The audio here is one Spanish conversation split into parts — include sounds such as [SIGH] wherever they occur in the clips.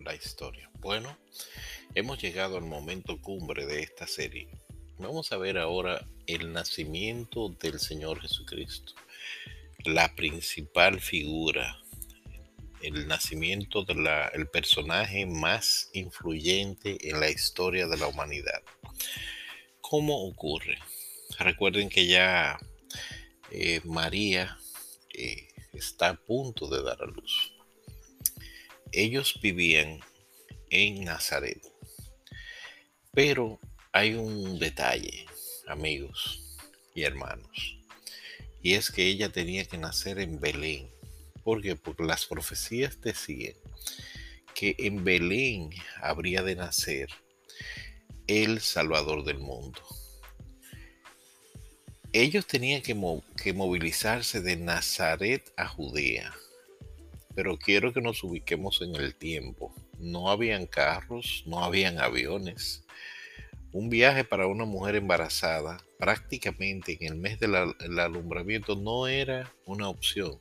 La historia. Bueno, hemos llegado al momento cumbre de esta serie. Vamos a ver ahora el nacimiento del Señor Jesucristo, la principal figura, el nacimiento del personaje más influyente en la historia de la humanidad. ¿Cómo ocurre? Recuerden que ya eh, María eh, está a punto de dar a luz ellos vivían en Nazaret. Pero hay un detalle, amigos y hermanos, y es que ella tenía que nacer en Belén. Porque las profecías decían que en Belén habría de nacer el Salvador del mundo. Ellos tenían que, que movilizarse de Nazaret a Judea pero quiero que nos ubiquemos en el tiempo. No habían carros, no habían aviones. Un viaje para una mujer embarazada prácticamente en el mes del alumbramiento no era una opción.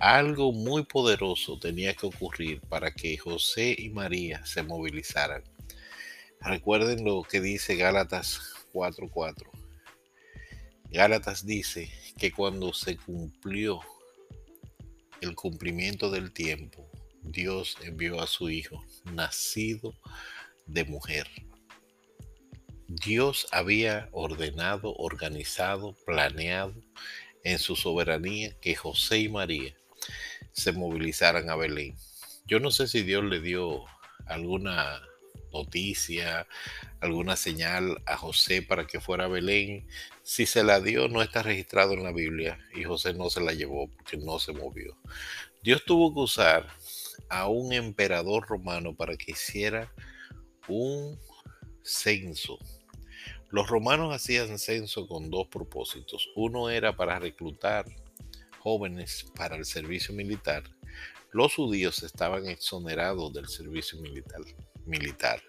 Algo muy poderoso tenía que ocurrir para que José y María se movilizaran. Recuerden lo que dice Gálatas 4:4. Gálatas dice que cuando se cumplió el cumplimiento del tiempo, Dios envió a su Hijo, nacido de mujer. Dios había ordenado, organizado, planeado en su soberanía que José y María se movilizaran a Belén. Yo no sé si Dios le dio alguna noticia, alguna señal a José para que fuera a Belén. Si se la dio, no está registrado en la Biblia y José no se la llevó porque no se movió. Dios tuvo que usar a un emperador romano para que hiciera un censo. Los romanos hacían censo con dos propósitos. Uno era para reclutar jóvenes para el servicio militar. Los judíos estaban exonerados del servicio militar militar.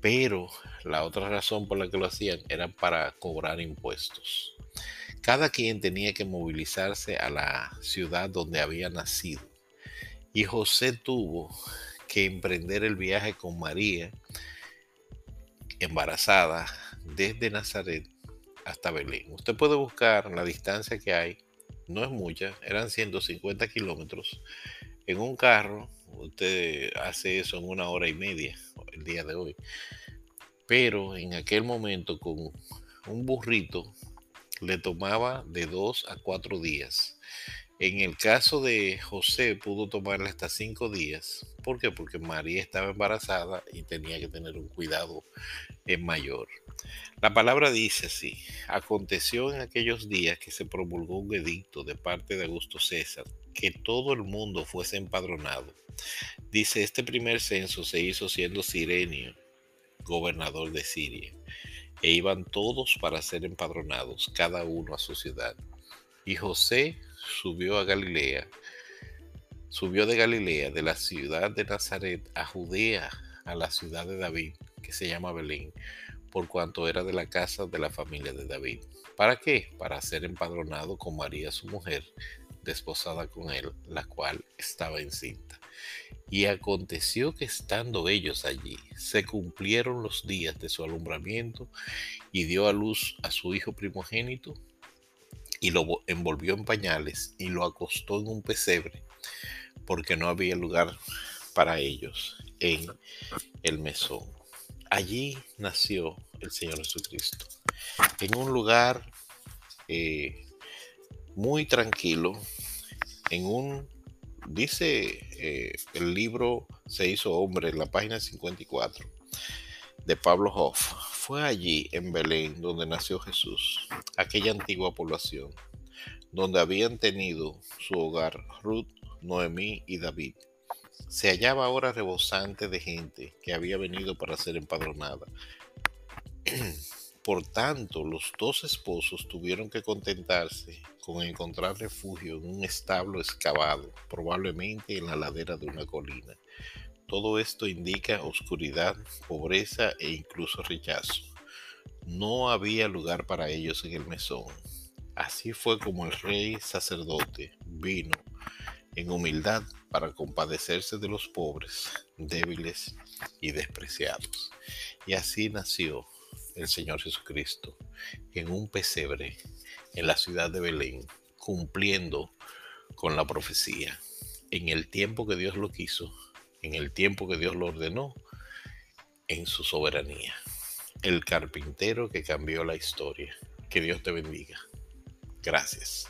Pero la otra razón por la que lo hacían era para cobrar impuestos. Cada quien tenía que movilizarse a la ciudad donde había nacido. Y José tuvo que emprender el viaje con María, embarazada, desde Nazaret hasta Belén. Usted puede buscar la distancia que hay, no es mucha, eran 150 kilómetros, en un carro usted hace eso en una hora y media el día de hoy. Pero en aquel momento con un burrito le tomaba de dos a cuatro días. En el caso de José pudo tomarle hasta cinco días. ¿Por qué? Porque María estaba embarazada y tenía que tener un cuidado en mayor. La palabra dice así, aconteció en aquellos días que se promulgó un edicto de parte de Augusto César, que todo el mundo fuese empadronado. Dice, este primer censo se hizo siendo Sirenio, gobernador de Siria, e iban todos para ser empadronados, cada uno a su ciudad. Y José subió a Galilea, subió de Galilea, de la ciudad de Nazaret, a Judea, a la ciudad de David, que se llama Belén, por cuanto era de la casa de la familia de David. ¿Para qué? Para ser empadronado con María su mujer, desposada con él, la cual estaba encinta. Y aconteció que estando ellos allí, se cumplieron los días de su alumbramiento y dio a luz a su hijo primogénito y lo envolvió en pañales y lo acostó en un pesebre porque no había lugar para ellos en el mesón. Allí nació el Señor Jesucristo, en un lugar eh, muy tranquilo, en un, dice eh, el libro Se hizo hombre, en la página 54 de Pablo Hoff. Fue allí, en Belén, donde nació Jesús, aquella antigua población, donde habían tenido su hogar Ruth, Noemí y David. Se hallaba ahora rebosante de gente que había venido para ser empadronada. [CLEARS THROAT] Por tanto, los dos esposos tuvieron que contentarse con encontrar refugio en un establo excavado, probablemente en la ladera de una colina. Todo esto indica oscuridad, pobreza e incluso rechazo. No había lugar para ellos en el mesón. Así fue como el rey sacerdote vino en humildad para compadecerse de los pobres, débiles y despreciados. Y así nació el Señor Jesucristo en un pesebre en la ciudad de Belén, cumpliendo con la profecía. En el tiempo que Dios lo quiso, en el tiempo que Dios lo ordenó, en su soberanía. El carpintero que cambió la historia. Que Dios te bendiga. Gracias.